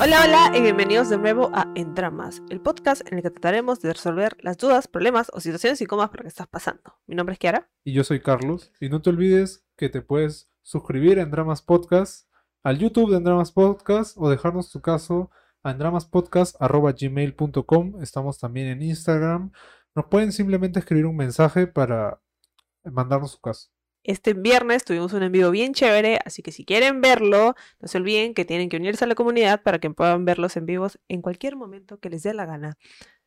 Hola, hola y bienvenidos de nuevo a En Dramas, el podcast en el que trataremos de resolver las dudas, problemas o situaciones incómodas por las que estás pasando. Mi nombre es Kiara. Y yo soy Carlos. Y no te olvides que te puedes suscribir a En Dramas Podcast, al YouTube de En Dramas Podcast o dejarnos tu caso a endramaspodcast.gmail.com. Estamos también en Instagram. Nos pueden simplemente escribir un mensaje para mandarnos su caso. Este viernes tuvimos un envío bien chévere, así que si quieren verlo, no se olviden que tienen que unirse a la comunidad para que puedan ver los en vivos en cualquier momento que les dé la gana.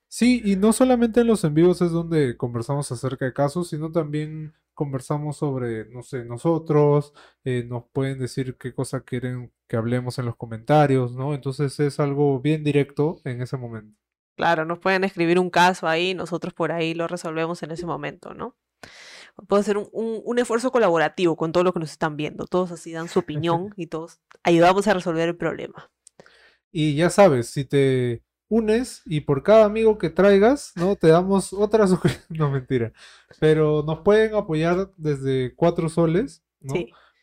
Sí, y no solamente en los en vivos es donde conversamos acerca de casos, sino también conversamos sobre, no sé, nosotros, eh, nos pueden decir qué cosa quieren que hablemos en los comentarios, ¿no? Entonces es algo bien directo en ese momento. Claro, nos pueden escribir un caso ahí, nosotros por ahí lo resolvemos en ese momento, ¿no? Puede ser un, un, esfuerzo colaborativo con todo lo que nos están viendo. Todos así dan su opinión y todos ayudamos a resolver el problema. Y ya sabes, si te unes y por cada amigo que traigas, ¿no? Te damos otra. No, mentira. Pero nos pueden apoyar desde cuatro soles, ¿no?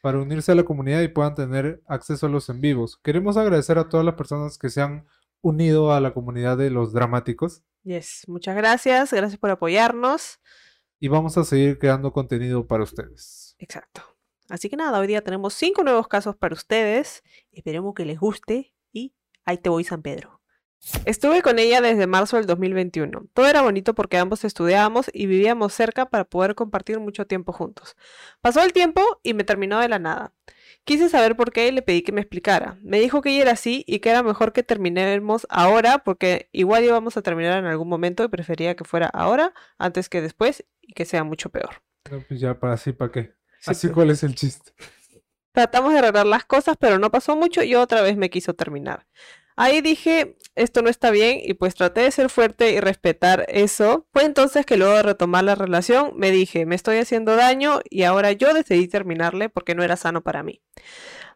Para unirse a la comunidad y puedan tener acceso a los en vivos. Queremos agradecer a todas las personas que se han unido a la comunidad de los dramáticos. Yes, muchas gracias. Gracias por apoyarnos y vamos a seguir creando contenido para ustedes. Exacto. Así que nada, hoy día tenemos cinco nuevos casos para ustedes. Esperemos que les guste y ahí te voy San Pedro. Estuve con ella desde marzo del 2021. Todo era bonito porque ambos estudiábamos y vivíamos cerca para poder compartir mucho tiempo juntos. Pasó el tiempo y me terminó de la nada. Quise saber por qué y le pedí que me explicara. Me dijo que ella era así y que era mejor que terminemos ahora porque igual íbamos a terminar en algún momento y prefería que fuera ahora antes que después y que sea mucho peor. pues ya para así, ¿para qué? así, ¿cuál es el chiste? Tratamos de arreglar las cosas, pero no pasó mucho y otra vez me quiso terminar. Ahí dije, esto no está bien y pues traté de ser fuerte y respetar eso. Fue entonces que luego de retomar la relación me dije, me estoy haciendo daño y ahora yo decidí terminarle porque no era sano para mí.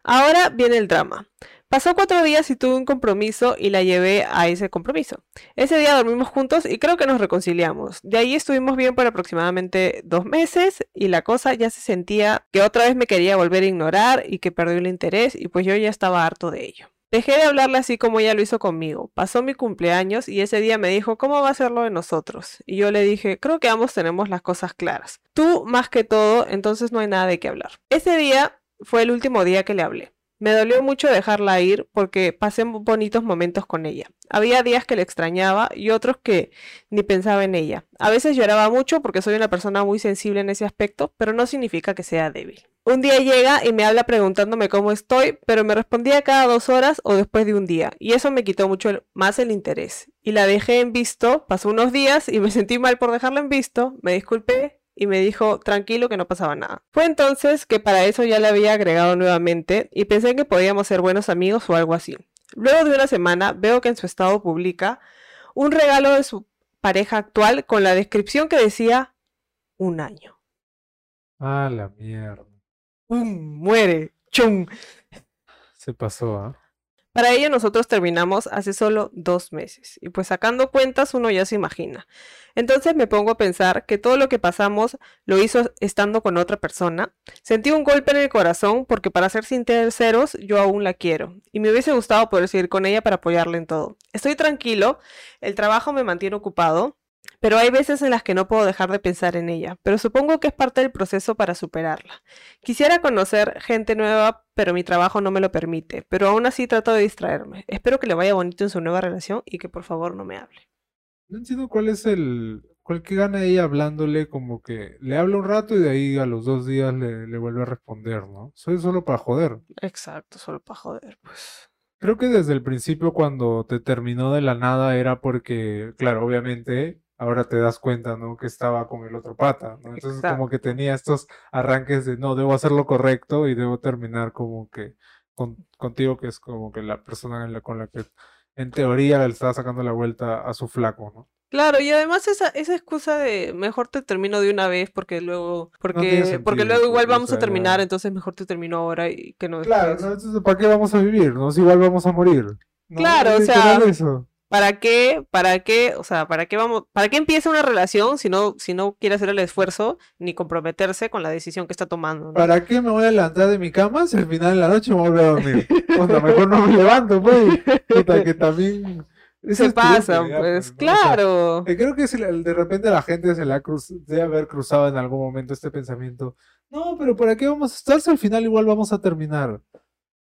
Ahora viene el drama. Pasó cuatro días y tuve un compromiso y la llevé a ese compromiso. Ese día dormimos juntos y creo que nos reconciliamos. De ahí estuvimos bien por aproximadamente dos meses y la cosa ya se sentía que otra vez me quería volver a ignorar y que perdió el interés y pues yo ya estaba harto de ello. Dejé de hablarle así como ella lo hizo conmigo. Pasó mi cumpleaños y ese día me dijo, ¿cómo va a ser lo de nosotros? Y yo le dije, creo que ambos tenemos las cosas claras. Tú más que todo, entonces no hay nada de qué hablar. Ese día fue el último día que le hablé. Me dolió mucho dejarla ir porque pasé bonitos momentos con ella. Había días que le extrañaba y otros que ni pensaba en ella. A veces lloraba mucho porque soy una persona muy sensible en ese aspecto, pero no significa que sea débil. Un día llega y me habla preguntándome cómo estoy, pero me respondía cada dos horas o después de un día, y eso me quitó mucho más el interés. Y la dejé en visto, pasó unos días y me sentí mal por dejarla en visto, me disculpé y me dijo tranquilo que no pasaba nada. Fue entonces que para eso ya la había agregado nuevamente y pensé que podíamos ser buenos amigos o algo así. Luego de una semana veo que en su estado publica un regalo de su pareja actual con la descripción que decía un año. Ah, la mierda. ¡Pum! Muere. ¡Chum! Se pasó, ¿ah? Para ello nosotros terminamos hace solo dos meses y pues sacando cuentas uno ya se imagina. Entonces me pongo a pensar que todo lo que pasamos lo hizo estando con otra persona. Sentí un golpe en el corazón porque para ser sinceros yo aún la quiero y me hubiese gustado poder seguir con ella para apoyarla en todo. Estoy tranquilo, el trabajo me mantiene ocupado, pero hay veces en las que no puedo dejar de pensar en ella, pero supongo que es parte del proceso para superarla. Quisiera conocer gente nueva, pero mi trabajo no me lo permite, pero aún así trato de distraerme. Espero que le vaya bonito en su nueva relación y que por favor no me hable. No entiendo cuál es el... cuál que gana ella hablándole como que le habla un rato y de ahí a los dos días le, le vuelve a responder, ¿no? Soy solo para joder. Exacto, solo para joder, pues. Creo que desde el principio cuando te terminó de la nada era porque, claro, obviamente ahora te das cuenta, ¿no? Que estaba con el otro pata, ¿no? Entonces como que tenía estos arranques de, no, debo hacer lo correcto y debo terminar como que contigo, que es como que la persona con la que en teoría le estaba sacando la vuelta a su flaco, ¿no? Claro, y además esa, esa excusa de mejor te termino de una vez porque luego, porque, porque luego igual vamos a terminar, entonces mejor te termino ahora y que no Claro, entonces ¿para qué vamos a vivir? ¿no? Si igual vamos a morir. Claro, o sea, ¿Para qué? ¿Para qué? O sea, ¿para qué vamos? ¿Para qué empieza una relación si no, si no quiere hacer el esfuerzo ni comprometerse con la decisión que está tomando? ¿Para qué me voy a levantar de mi cama si al final de la noche me voy a dormir? O sea, mejor no me levanto, pues. Puta, que también. Se pasa, pues, claro. creo que de repente la gente se le ha cruz, debe haber cruzado en algún momento este pensamiento. No, pero ¿para qué vamos a estar si al final igual vamos a terminar?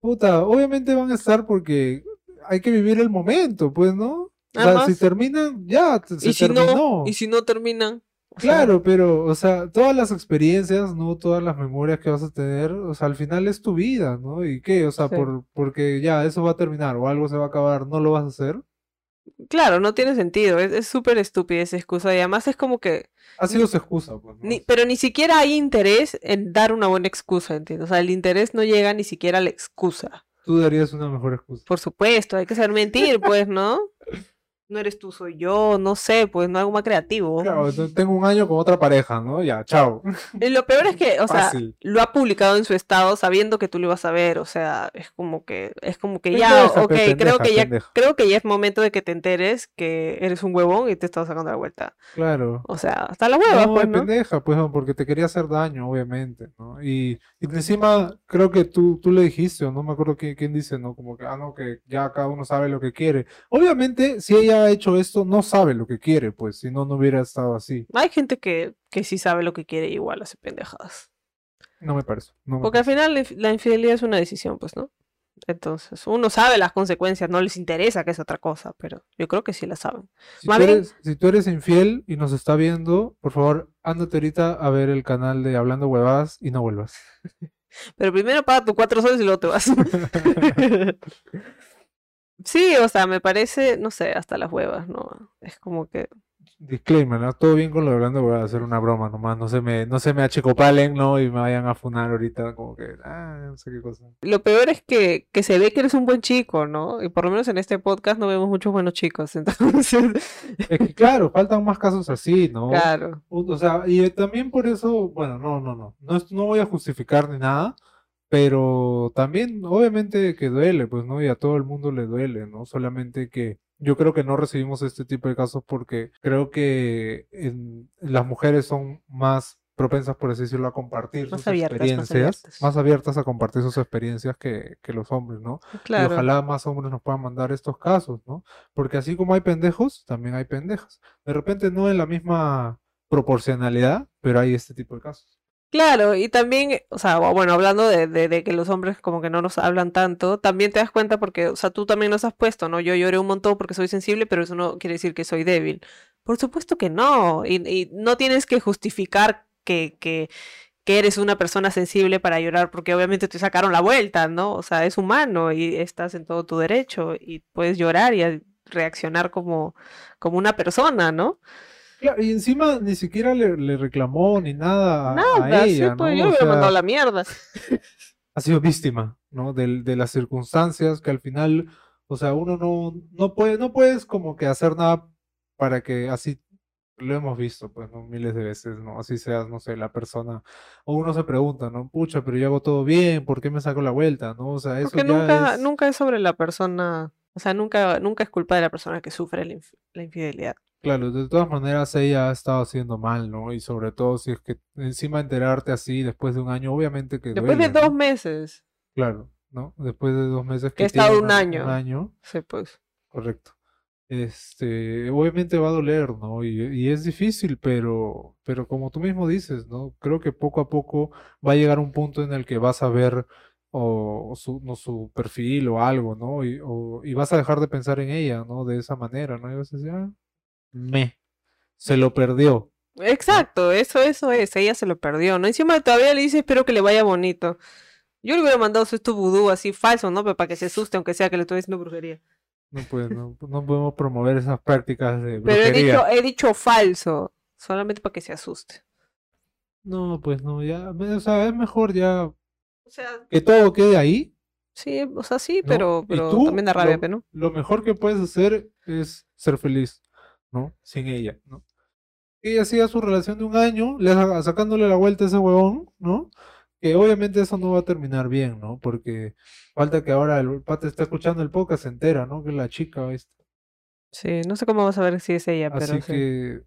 Puta, obviamente van a estar porque hay que vivir el momento, pues, ¿no? O sea, si terminan, ya, se ¿Y si terminó. No, ¿Y si no terminan? Claro, pero, o sea, todas las experiencias, ¿no? Todas las memorias que vas a tener, o sea, al final es tu vida, ¿no? ¿Y qué? O sea, por, porque ya eso va a terminar o algo se va a acabar, ¿no lo vas a hacer? Claro, no tiene sentido, es súper estúpida esa excusa y además es como que... Ha sido su excusa, pues. pero ni siquiera hay interés en dar una buena excusa, ¿entiendes? O sea, el interés no llega ni siquiera a la excusa. Tú darías una mejor excusa. Por supuesto, hay que saber mentir, pues, ¿no? No eres tú, soy yo, no sé, pues no algo más creativo. Claro, tengo un año con otra pareja, ¿no? Ya, chao. Y lo peor es que, o sea, lo ha publicado en su estado sabiendo que tú lo ibas a ver, o sea, es como que, es como que ya, ok, creo que ya, creo que ya es momento de que te enteres que eres un huevón y te estás sacando la vuelta. Claro. O sea, hasta la hueva, no, pues, ¿no? pendeja, pues, porque te quería hacer daño, obviamente, ¿no? Y, y encima, creo que tú, tú le dijiste, o no me acuerdo quién, quién dice, ¿no? Como que, ah, no, que ya cada uno sabe lo que quiere. Obviamente, si ella ha hecho esto, no sabe lo que quiere, pues, si no, no hubiera estado así. Hay gente que, que sí sabe lo que quiere y igual hace pendejadas. No me parece. Porque al final la infidelidad es una decisión, pues, ¿no? Entonces, uno sabe las consecuencias, no les interesa que es otra cosa, pero yo creo que sí la saben. Si, tú eres, si tú eres infiel y nos está viendo, por favor, ándate ahorita a ver el canal de Hablando Huevadas y no vuelvas. Pero primero paga tus cuatro soles y luego te vas. Sí, o sea, me parece, no sé, hasta las huevas, ¿no? Es como que... Disclaimer, ¿no? Todo bien con lo de hablando, voy a hacer una broma nomás, no se me, no se me achicopalen, ¿no? Y me vayan a funar ahorita, como que, ah, no sé qué cosa. Lo peor es que, que se ve que eres un buen chico, ¿no? Y por lo menos en este podcast no vemos muchos buenos chicos, entonces... Es que claro, faltan más casos así, ¿no? Claro. O sea, y también por eso, bueno, no, no, no, no, no voy a justificar ni nada, pero también, obviamente que duele, pues, ¿no? Y a todo el mundo le duele, ¿no? Solamente que yo creo que no recibimos este tipo de casos porque creo que las mujeres son más propensas, por así decirlo, a compartir sus experiencias, más abiertas. a compartir sus experiencias que, que los hombres, ¿no? Y ojalá más hombres nos puedan mandar estos casos, ¿no? Porque así como hay pendejos, también hay pendejas. De repente no en la misma proporcionalidad, pero hay este tipo de casos. Claro, y también, o sea, bueno, hablando de, que los hombres como que no nos hablan tanto, también te das cuenta porque, o sea, tú también nos has puesto, ¿no? Yo lloré un montón porque soy sensible, pero eso no quiere decir que soy débil. Por supuesto que no, y, no tienes que justificar que eres una persona sensible para llorar, porque obviamente te sacaron la vuelta, ¿no? O sea, es humano y estás en todo tu derecho y puedes llorar y reaccionar como, como una persona, ¿no? Y encima ni siquiera le, reclamó ni nada a, ella, pues yo hubiera mandado la mierda. Ha sido víctima, ¿no? De, de, las circunstancias que al final, o sea, uno no, no puede, no puedes como que hacer nada para que así lo hemos visto, pues, ¿no? Miles de veces, ¿no? Así seas, no sé, la persona. O uno se pregunta, ¿no? Pucha, pero yo hago todo bien, ¿por qué me saco la vuelta, no? O sea, eso Porque nunca, nunca es sobre la persona, o sea, nunca, nunca es culpa de la persona que sufre la infidelidad. Claro, de todas maneras ella ha estado haciendo mal, ¿no? Y sobre todo si es que encima enterarte así después de un año, obviamente que Después de dos meses. Claro, ¿no? Después de dos meses que, ha estado un año. Un año. Sí, pues. Correcto. Este, obviamente va a doler, ¿no? Y, y, es difícil, pero, pero como tú mismo dices, ¿no? Creo que poco a poco va a llegar un punto en el que vas a ver o, su, no, su perfil o algo, ¿no? Y, o, y vas a dejar de pensar en ella, ¿no? De esa manera, ¿no? Y vas a decir, ah, me. Se lo perdió. Exacto, eso, eso es, ella se lo perdió, ¿no? Encima todavía le dice espero que le vaya bonito. Yo le hubiera mandado su esto vudú así falso, ¿no? Pero para que se asuste, aunque sea que le estoy diciendo brujería. No, pues, no, no podemos promover esas prácticas de brujería. Pero he dicho, he dicho falso, solamente para que se asuste. No, pues no, ya, o sea, es mejor ya o sea, que todo quede ahí. Sí, o sea, sí, pero, pero también da rabia, ¿no? Lo mejor que puedes hacer es ser feliz. ¿No? Sin ella, ¿no? Ella sigue su relación de un año, le, sacándole la vuelta a ese huevón, ¿no? Que obviamente eso no va a terminar bien, ¿no? Porque falta que ahora el pata está escuchando el podcast, se entera, ¿no? Que la chica esta. Sí, no sé cómo vas a ver si es ella, pero Así sí. que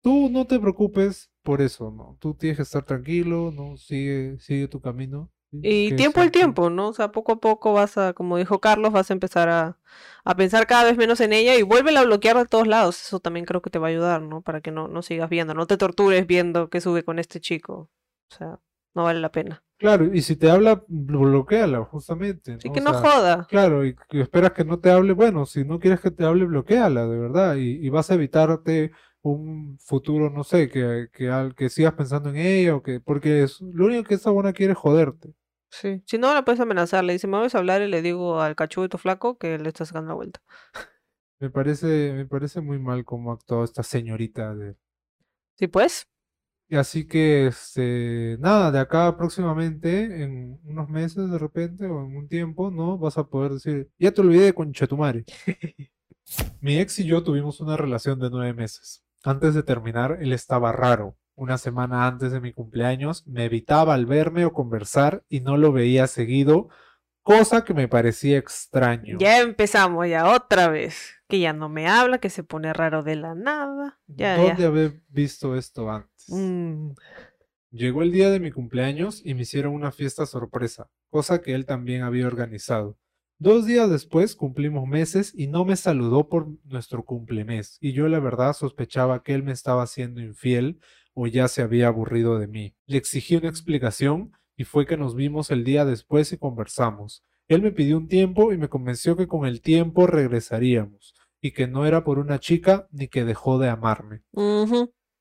tú no te preocupes por eso, ¿no? Tú tienes que estar tranquilo, ¿no? Sigue, sigue tu camino. Y Que tiempo al tiempo, ¿no? O sea, poco a poco vas a, como dijo Carlos, vas a empezar a, a pensar cada vez menos en ella y vuélvela a bloquear de todos lados. Eso también creo que te va a ayudar, ¿no? Para que no, no sigas viendo, no te tortures viendo que sube con este chico. O sea, no vale la pena. Claro, y si te habla, bloqueala, justamente, ¿no? que O no sea, joda. Claro, y esperas que no te hable, bueno, si no quieres que te hable, bloqueala, de verdad, y, y vas a evitarte un futuro, no sé, que, que, al- que sigas pensando en ella, o que, porque es, lo único que esa buena quiere es joderte. Sí. Si no, la puedes amenazar. Le dice, me vas a hablar y le digo al cachudo flaco que le está sacando la vuelta. Me parece, me parece muy mal cómo actuado esta señorita de... Sí, pues. Y así que, este, nada, de acá próximamente, en unos meses de repente, o en un tiempo, ¿no? Vas a poder decir, ya te olvidé de Conchetumare. Mi ex y yo tuvimos una relación de nueve meses. Antes de terminar, él estaba raro. Una semana antes de mi cumpleaños, me evitaba al verme o conversar y no lo veía seguido, cosa que me parecía extraño. Ya empezamos, ya otra vez. Que ya no me habla, que se pone raro de la nada. Ya, ¿Dónde ya. había visto esto antes? Mm, Llegó el día de mi cumpleaños y me hicieron una fiesta sorpresa, cosa que él también había organizado. Dos días después cumplimos meses y no me saludó por nuestro cumplemes, y yo la verdad sospechaba que él me estaba siendo infiel o ya se había aburrido de mí. Le exigí una explicación y fue que nos vimos el día después y conversamos. Él me pidió un tiempo y me convenció que con el tiempo regresaríamos, y que no era por una chica ni que dejó de amarme.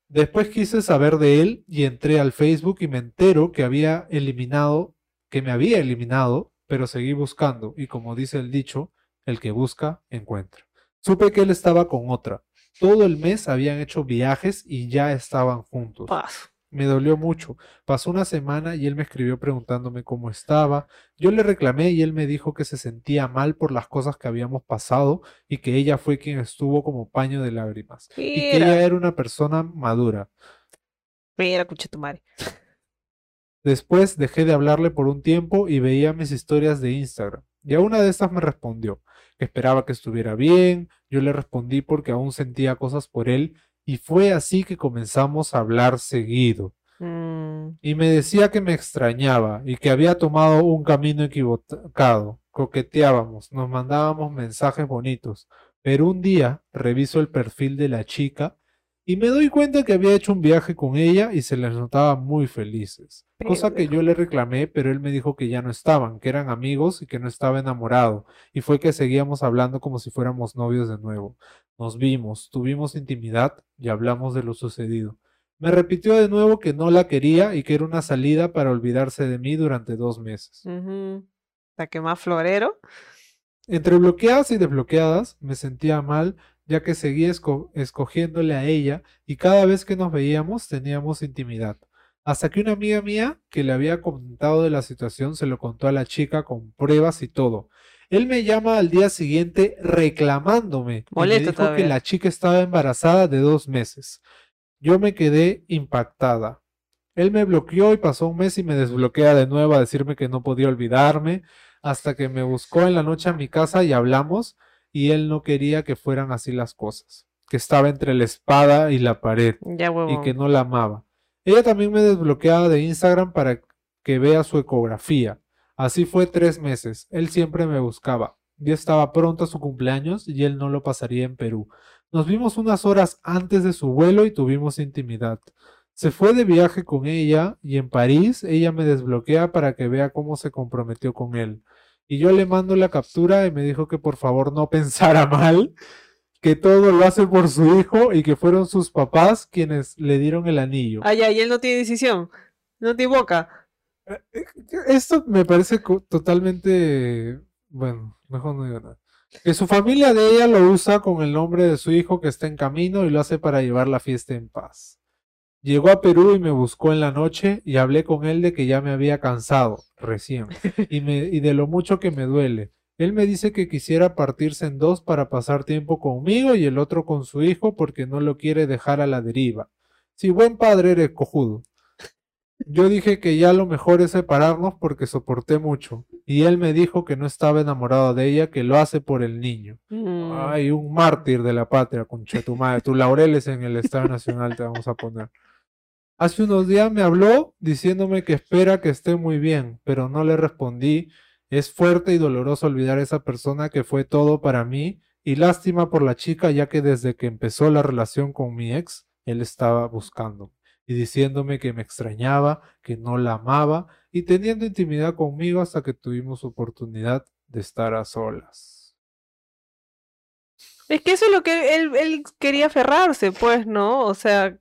Después quise saber de él y entré al Facebook y me entero que había eliminado, que me había eliminado, pero seguí buscando y como dice el dicho, el que busca, encuentra. Supe que él estaba con otra. Todo el mes habían hecho viajes y ya estaban juntos. Paso. Me dolió mucho. Pasó una semana y él me escribió preguntándome cómo estaba. Yo le reclamé y él me dijo que se sentía mal por las cosas que habíamos pasado y que ella fue quien estuvo como paño de lágrimas y que ella era una persona madura. mira, tu madre. Después dejé de hablarle por un tiempo y veía mis historias de Instagram. Y a una de estas me respondió que esperaba que estuviera bien. Yo le respondí porque aún sentía cosas por él y fue así que comenzamos a hablar seguido. Mm, Y me decía que me extrañaba y que había tomado un camino equivocado. Coqueteábamos, nos mandábamos mensajes bonitos. Pero un día reviso el perfil de la chica y me doy cuenta que había hecho un viaje con ella y se les notaba muy felices. Cosa que yo le reclamé, pero él me dijo que ya no estaban, que eran amigos y que no estaba enamorado. Y fue que seguíamos hablando como si fuéramos novios de nuevo. Nos vimos, tuvimos intimidad y hablamos de lo sucedido. Me repitió de nuevo que no la quería y que era una salida para olvidarse de mí durante dos meses. La que más florero. Entre bloqueadas y desbloqueadas me sentía mal ya que seguía esco- escogiéndole a ella y cada vez que nos veíamos teníamos intimidad. Hasta que una amiga mía que le había comentado de la situación se lo contó a la chica con pruebas y todo. Él me llama al día siguiente reclamándome y me Molesto dijo que la chica estaba embarazada de dos meses. Yo me quedé impactada. Él me bloqueó y pasó un mes y me desbloquea de nuevo a decirme que no podía olvidarme, hasta que me buscó en la noche a mi casa y hablamos, y él no quería que fueran así las cosas, que estaba entre la espada y la pared, Ya, y que no la amaba. Ella también me desbloqueaba de Instagram para que vea su ecografía. Así fue tres meses. Él siempre me buscaba. Ya estaba pronto a su cumpleaños y él no lo pasaría en Perú. Nos vimos unas horas antes de su vuelo y tuvimos intimidad. Se fue de viaje con ella y en París ella me desbloquea para que vea cómo se comprometió con él. Y yo le mando la captura y me dijo que por favor no pensara mal, que todo lo hace por su hijo y que fueron sus papás quienes le dieron el anillo. Ah, ya, y él no tiene decisión. No tiene boca. Esto me parece totalmente, bueno, mejor no digo nada. Que su familia de ella lo usa con el nombre de su hijo que está en camino y lo hace para llevar la fiesta en paz. Llegó a Perú y me buscó en la noche y hablé con él de que ya me había cansado, recién, y, me, y de lo mucho que me duele. Él me dice que quisiera partirse en dos para pasar tiempo conmigo y el otro con su hijo porque no lo quiere dejar a la deriva. Si buen padre eres cojudo. Yo dije que ya lo mejor es separarnos porque soporté mucho. Y él me dijo que no estaba enamorado de ella, que lo hace por el niño. Mm. Ay, un mártir de la patria, concha tu madre. Tu laureles en el Estado Nacional te vamos a poner. Hace unos días me habló diciéndome que espera que esté muy bien, pero no le respondí. Es fuerte y doloroso olvidar a esa persona que fue todo para mí y lástima por la chica ya que desde que empezó la relación con mi ex, él estaba buscando y diciéndome que me extrañaba, que no la amaba y teniendo intimidad conmigo hasta que tuvimos oportunidad de estar a solas. Es que eso es lo que él, él quería aferrarse, pues, ¿no? O sea,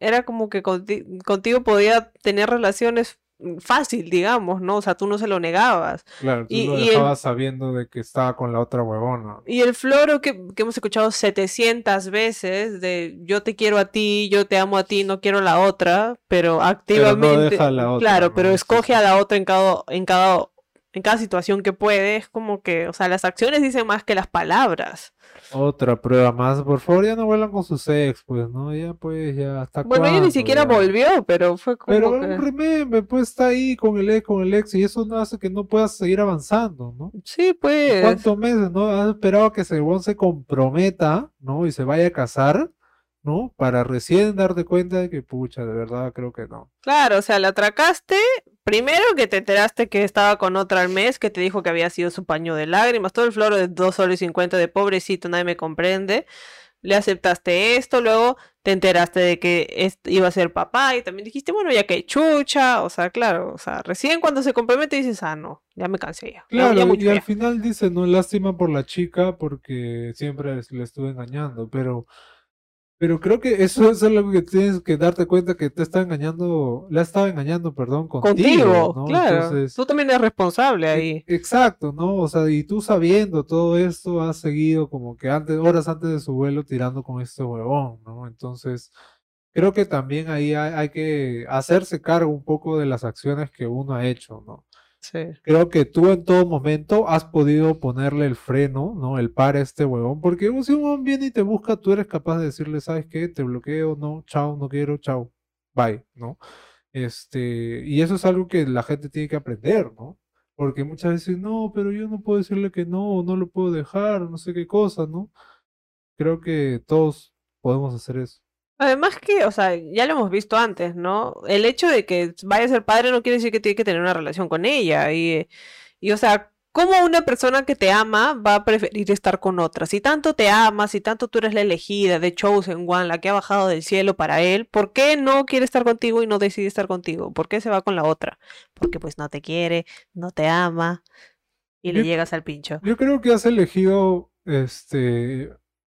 era como que conti- contigo podía tener relaciones fácil, digamos, ¿no? O sea, tú no se lo negabas. Claro, tú Y- lo el- dejabas sabiendo de que estaba con la otra huevona. Y el floro que, que hemos escuchado 700 veces de yo te quiero a ti, yo te amo a ti, no quiero a la otra, pero activamente, deja a la otra, claro, ¿no? pero escoge a la otra en cada, en cada, en cada situación que puede, es como que, o sea, las acciones dicen más que las palabras. Otra prueba más, por favor, ya no vuelan con sus ex, pues, ¿no? Ya, pues, ya, ¿hasta Bueno, ella ni siquiera ya? volvió, pero fue como Pero que... un remember, pues, está ahí con el ex, con el ex, y eso no hace que no puedas seguir avanzando, ¿no? Sí, pues. ¿Cuántos meses, no? Has esperado que huevón se comprometa, ¿no? Y se vaya a casar, ¿no? Para recién darte cuenta de que, pucha, de verdad creo que no. Claro, o sea, la atracaste. Primero que te enteraste que estaba con otra al mes, que te dijo que había sido su paño de lágrimas, todo el floro de 2 soles y 50 de pobrecito, nadie me comprende. Le aceptaste esto, luego te enteraste de que iba a ser papá y también dijiste, bueno, ya que chucha, o sea, claro, o sea, recién cuando se compromete dices, ah, no, ya me cansé ya. Claro, ya y al ya". final dice, no, lástima por la chica porque siempre le estuve engañando, pero, pero creo que eso es algo que tienes que darte cuenta que te está engañando, la estaba engañando, perdón, contigo, Contigo, ¿no? claro. Entonces, Tú también eres responsable e- ahí. exacto, ¿no? O sea, y tú sabiendo todo esto, has seguido como que antes, horas antes de su vuelo tirando con este huevón, ¿no? Entonces, creo que también ahí hay, hay que hacerse cargo un poco de las acciones que uno ha hecho, ¿no? Creo que tú en todo momento has podido ponerle el freno, ¿no? El par a este huevón, porque si un huevón viene y te busca, tú eres capaz de decirle, ¿sabes qué? Te bloqueo, no, chao, no quiero, chao, bye, ¿no? Este, y eso es algo que la gente tiene que aprender, ¿no? Porque muchas veces, no, pero yo no puedo decirle que no, no lo puedo dejar, no sé qué cosa, ¿no? Creo que todos podemos hacer eso. Además que, o sea, ya lo hemos visto antes, ¿no? El hecho de que vaya a ser padre no quiere decir que tiene que tener una relación con ella. Y, y o sea, ¿cómo una persona que te ama va a preferir estar con otra? Si tanto te amas, si tanto tú eres la elegida, de Chosen One, la que ha bajado del cielo para él, ¿por qué no quiere estar contigo y no decide estar contigo? ¿Por qué se va con la otra? Porque pues no te quiere, no te ama y le Yo- llegas al pincho. Yo creo que has elegido este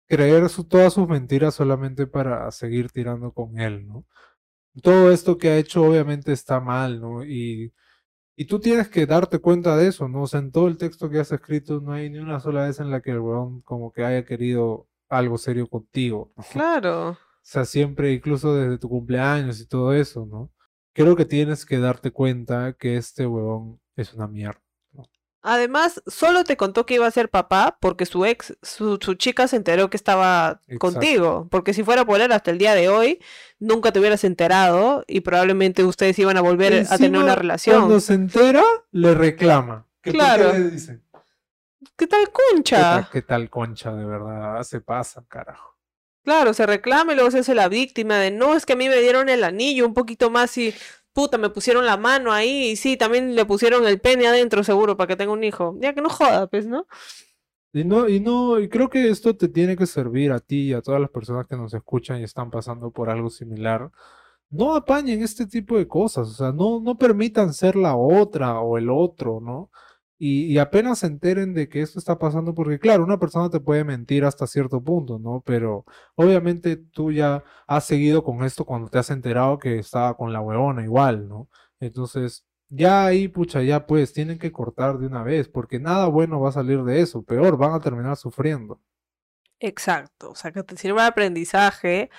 creer su- todas sus mentiras solamente para seguir tirando con él, ¿no? Todo esto que ha hecho obviamente está mal, ¿no? Y, y tú tienes que darte cuenta de eso, ¿no? O sea, en todo el texto que has escrito no hay ni una sola vez en la que el weón como que haya querido algo serio contigo, ¿no? Claro. O sea, siempre, incluso desde tu cumpleaños y todo eso, ¿no? Creo que tienes que darte cuenta que este huevón es una mierda. Además, solo te contó que iba a ser papá porque su ex, su, su chica se enteró que estaba Exacto. contigo. Porque si fuera por él hasta el día de hoy, nunca te hubieras enterado y probablemente ustedes iban a volver a tener una relación. Cuando se entera, le reclama. ¿Que por qué Claro. le dicen? ¿Qué tal ¿Qué concha? tal, qué tal concha, de verdad? Se pasa, carajo. Claro, se reclama y luego se hace la víctima de no, es que a mí me dieron el anillo un poquito más y puta, me pusieron la mano ahí y sí, también le pusieron el pene adentro seguro para que tenga un hijo. Ya que no joda, pues, ¿no? Y no, y no, y creo que esto te tiene que servir a ti y a todas las personas que nos escuchan y están pasando por algo similar. No apañen este tipo de cosas, o sea, no, no permitan ser la otra o el otro, ¿no? Y, apenas se enteren de que esto está pasando, porque claro, una persona te puede mentir hasta cierto punto, ¿no? Pero obviamente tú ya has seguido con esto cuando te has enterado que estaba con la huevona igual, ¿no? Entonces, ya ahí, pucha, ya pues, tienen que cortar de una vez, porque nada bueno va a salir de eso, peor, van a terminar sufriendo. Exacto, o sea, que te sirva de aprendizaje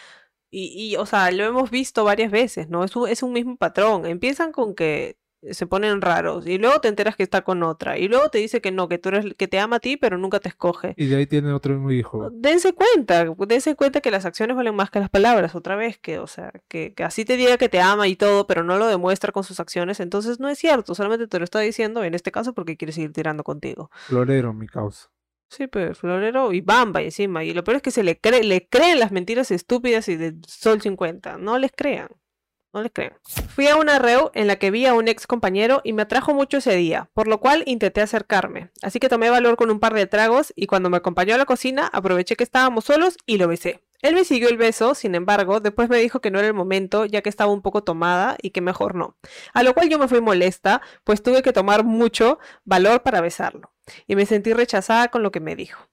y, y, o sea, lo hemos visto varias veces, ¿no? Es un, es un mismo patrón. Empiezan con que se ponen raros y luego te enteras que está con otra y luego te dice que no, que tú eres que te ama a ti pero nunca te escoge. Y de ahí tiene otro hijo. Dense cuenta, dense cuenta que las acciones valen más que las palabras, otra vez que, o sea, que, que así te diga que te ama y todo, pero no lo demuestra con sus acciones, entonces no es cierto, solamente te lo está diciendo en este caso porque quiere seguir tirando contigo. Florero, mi causa. Sí, pero Florero y Bamba encima. Y lo peor es que se le, cree, le creen las mentiras estúpidas y de Sol 50. No les crean. No les crean. Fui a una reu en la que vi a un ex compañero y me atrajo mucho ese día, por lo cual intenté acercarme. Así que tomé valor con un par de tragos y cuando me acompañó a la cocina aproveché que estábamos solos y lo besé. Él me siguió el beso, sin embargo, después me dijo que no era el momento, ya que estaba un poco tomada y que mejor no. A lo cual yo me fui molesta, pues tuve que tomar mucho valor para besarlo. Y me sentí rechazada con lo que me dijo.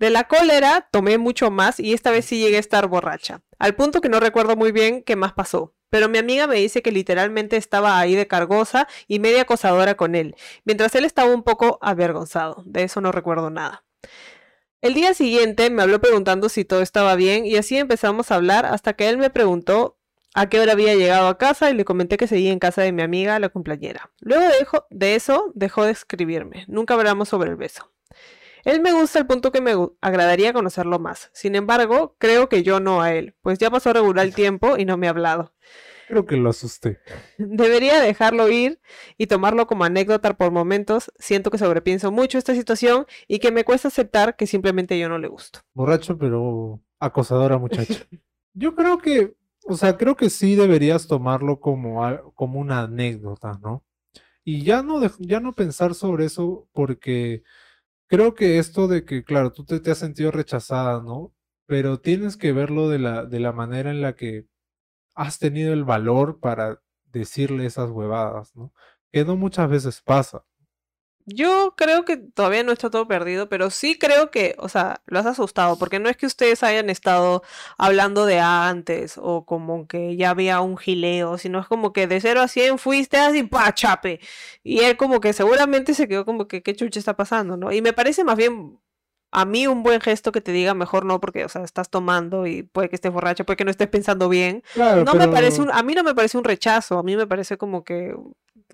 De la cólera tomé mucho más y esta vez sí llegué a estar borracha, al punto que no recuerdo muy bien qué más pasó. Pero mi amiga me dice que literalmente estaba ahí de cargosa y media acosadora con él, mientras él estaba un poco avergonzado. De eso no recuerdo nada. El día siguiente me habló preguntando si todo estaba bien y así empezamos a hablar hasta que él me preguntó a qué hora había llegado a casa y le comenté que seguía en casa de mi amiga, la cumpleañera. Luego de, eso dejó de escribirme. Nunca hablamos sobre el beso. Él me gusta al punto que me agradaría conocerlo más. Sin embargo, creo que yo no a él, pues ya pasó regular el tiempo y no me ha hablado. Creo que lo asusté. Debería dejarlo ir y tomarlo como anécdota por momentos. Siento que sobrepienso mucho esta situación y que me cuesta aceptar que simplemente yo no le gusto. Borracho, pero acosadora muchacha. yo creo que, o sea, creo que sí deberías tomarlo como, como una anécdota, ¿no? Y ya no, ya no pensar sobre eso porque creo que esto de que, claro, tú te, has sentido rechazada, ¿no? Pero tienes que verlo de la, de la manera en la que has tenido el valor para decirle esas huevadas, ¿no? Que no muchas veces pasa. Yo creo que todavía no está todo perdido, pero sí creo que, o sea, lo has asustado, porque no es que ustedes hayan estado hablando de antes o como que ya había un gileo, sino es como que de 0 a 100 fuiste así, pa, chape. Y él como que seguramente se quedó como que, ¿qué chucha está pasando, no? Y me parece más bien a mí un buen gesto que te diga mejor no porque o sea estás tomando y puede que estés borracho puede que no estés pensando bien no me parece un, a mí no me parece un rechazo a mí me parece como que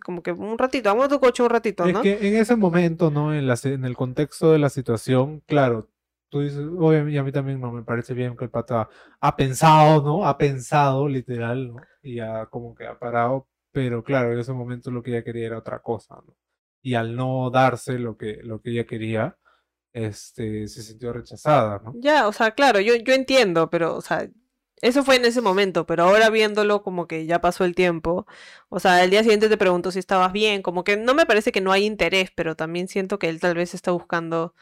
como que un ratito vamos a tu coche un ratito ¿no? es que en ese momento no en la, en el contexto de la situación claro tú dices obviamente a mí también no me parece bien que el pata ha pensado no ha pensado literal ¿no? y ha como que ha parado pero claro en ese momento lo que ella quería era otra cosa ¿no? y al no darse lo que lo que ella quería este, se sintió rechazada, ¿no? Ya, o sea, claro, yo, yo entiendo, pero, o sea, eso fue en ese momento, pero ahora viéndolo como que ya pasó el tiempo, o sea, el día siguiente te pregunto si estabas bien, como que no me parece que no hay interés, pero también siento que él tal vez está buscando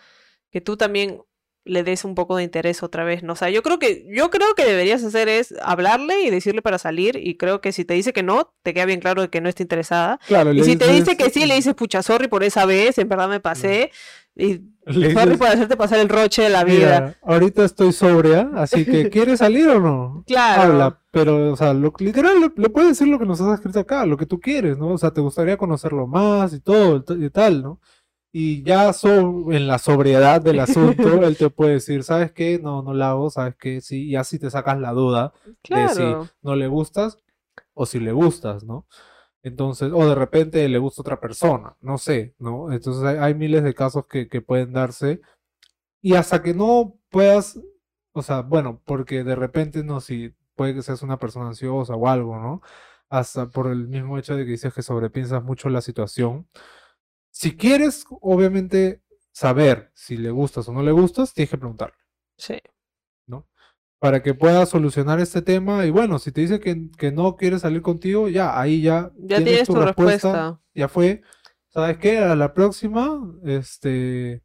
que tú también le des un poco de interés otra vez, ¿no? O sea, yo creo que, yo creo que deberías hacer es hablarle y decirle para salir, y creo que si te dice que no, te queda bien claro de que no está interesada. Claro, y si te dice que sí, le dices, pucha, sorry por esa vez, en verdad me pasé, y sorry por hacerte pasar el roche de la vida. ahorita estoy sobria, así que ¿quieres salir o no? Claro. Habla, pero, o sea, literal, le, puedes decir lo que nos has escrito acá, lo que tú quieres, ¿no? O sea, te gustaría conocerlo más y todo, y tal, ¿no? Y ya en la sobriedad del asunto, él te puede decir, ¿sabes qué? No, no la hago, ¿sabes qué? Sí, y así te sacas la duda de si no le gustas o si le gustas, ¿no? Entonces, o de repente le gusta otra persona, no sé, ¿no? Entonces hay, miles de casos que, que, pueden darse. Y hasta que no puedas, o sea, bueno, porque de repente no, si puede que seas una persona ansiosa o algo, ¿no? Hasta por el mismo hecho de que dices que sobrepiensas mucho la situación si quieres, obviamente, saber si le gustas o no le gustas, tienes que preguntarle. Sí. Para que puedas solucionar este tema. Y bueno, si te dice que, que no quiere salir contigo, ya, ahí ya, ya tienes, tu, respuesta, Ya fue. ¿Sabes qué? A la próxima, este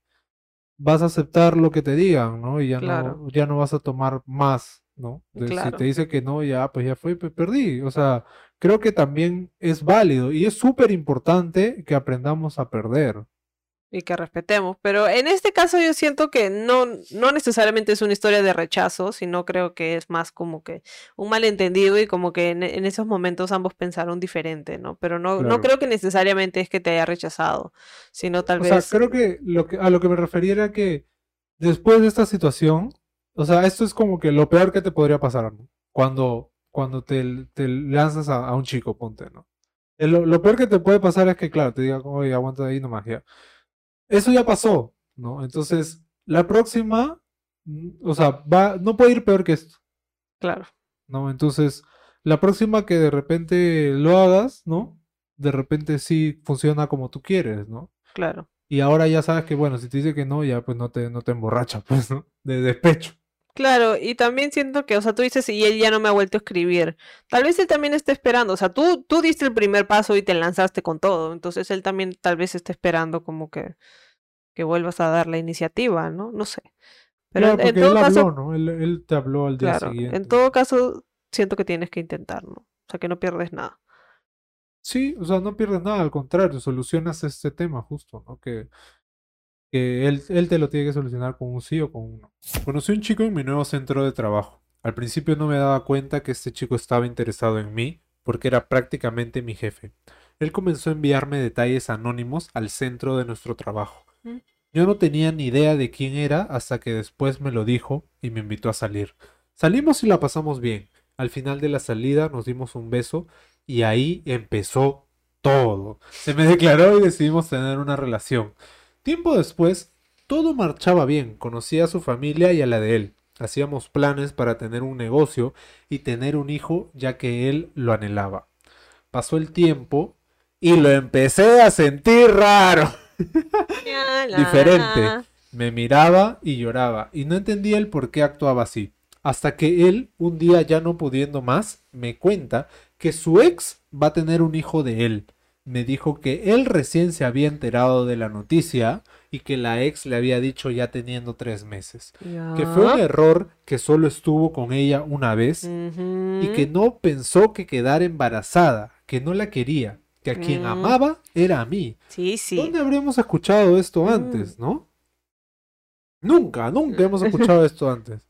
vas a aceptar lo que te digan, ¿no? Y ya no, ya no vas a tomar más, ¿no? Si te dice que no, ya, pues ya fue, perdí. O sea, creo que también es válido y es súper importante que aprendamos a perder. Y que respetemos. Pero en este caso yo siento que no, no necesariamente es una historia de rechazo, sino creo que es más como que un malentendido y como que en, esos momentos ambos pensaron diferente, ¿no? Pero no, no creo que necesariamente es que te haya rechazado, sino tal o vez... Sea, creo que, lo que a lo que me refería era que después de esta situación, o sea, esto es como que lo peor que te podría pasar, ¿no? Cuando cuando te, te lanzas a, un chico, ponte, ¿no? Eh, Lo, lo peor que te puede pasar es que, claro, te diga, oye, aguanta ahí nomás ya. Eso ya pasó, ¿no? Entonces, la próxima, mm, o sea, va, no puede ir peor que esto, Claro. ¿no? Entonces, la próxima que de repente lo hagas, ¿no? De repente sí funciona como tú quieres, ¿no? Claro. Y ahora ya sabes que, bueno, si te dice que no, ya pues no te, no te emborracha, pues, ¿no? De despecho. Claro, y también siento que, o sea, tú dices, y él ya no me ha vuelto a escribir. Tal vez él también esté esperando, o sea, tú, tú diste el primer paso y te lanzaste con todo, entonces él también tal vez esté esperando como que, que vuelvas a dar la iniciativa, ¿no? No sé. Pero Claro, en, en todo él caso, habló, ¿no? Él, él te habló al día claro, en siguiente. todo caso, siento que tienes que intentar, ¿no? O sea, que no pierdes nada. Sí, o sea, no pierdes nada, al contrario, solucionas este tema justo, ¿no? Que, que él, él te lo tiene que solucionar con un sí o con un no. Conocí un chico en mi nuevo centro de trabajo. Al principio no me daba cuenta que este chico estaba interesado en mí, porque era prácticamente mi jefe. Él comenzó a enviarme detalles anónimos al centro de nuestro trabajo. Yo no tenía ni idea de quién era hasta que después me lo dijo y me invitó a salir. Salimos y la pasamos bien. Al final de la salida nos dimos un beso y ahí empezó todo. Se me declaró y decidimos tener una relación. Tiempo después, todo marchaba bien. Conocí a su familia y a la de él. Hacíamos planes para tener un negocio y tener un hijo ya que él lo anhelaba. Pasó el tiempo y lo empecé a sentir raro. Diferente. Me miraba y lloraba y no entendía el por qué actuaba así. Hasta que él, un día ya no pudiendo más, me cuenta que su ex va a tener un hijo de él. Me dijo que él recién se había enterado de la noticia y que la ex le había dicho ya teniendo tres meses. Que fue un error que solo estuvo con ella una vez y que no pensó que quedara embarazada, que no la quería, que a quien Mm. amaba era a mí. Sí, sí. ¿Dónde habríamos escuchado esto Mm. antes, no? Nunca, nunca hemos escuchado esto antes.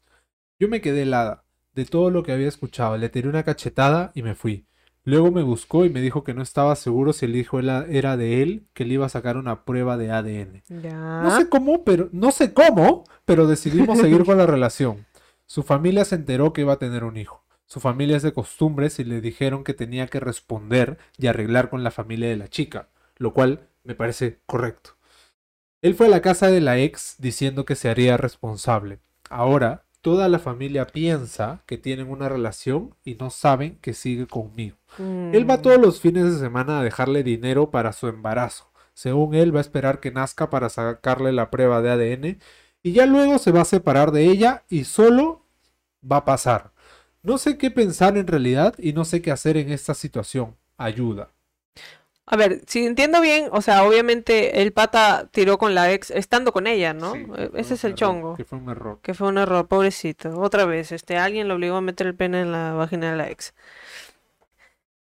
Yo me quedé helada de todo lo que había escuchado. Le tiré una cachetada y me fui. Luego me buscó y me dijo que no estaba seguro si el hijo era era de él, que le iba a sacar una prueba de ADN. Ya. No sé cómo, pero no sé cómo, pero decidimos seguir con la relación. Su familia se enteró que iba a tener un hijo. Su familia es de costumbres y le dijeron que tenía que responder y arreglar con la familia de la chica, lo cual me parece correcto. Él fue a la casa de la ex diciendo que se haría responsable. Ahora, toda la familia piensa que tienen una relación y no saben que sigue conmigo. Él va Mm. todos los fines de semana a dejarle dinero para su embarazo. Según él, va a esperar que nazca para sacarle la prueba de ADN y ya luego se va a separar de ella y solo va a pasar. No sé qué pensar en realidad y no sé qué hacer en esta situación. Ayuda. A ver, si entiendo bien, o sea, obviamente el pata tiró con la ex estando con ella, ¿no? Sí, E- Ese es el error, chongo. Que fue un error. Que fue un error, pobrecito. Otra vez, este, alguien lo obligó a meter el pene en la vagina de la ex.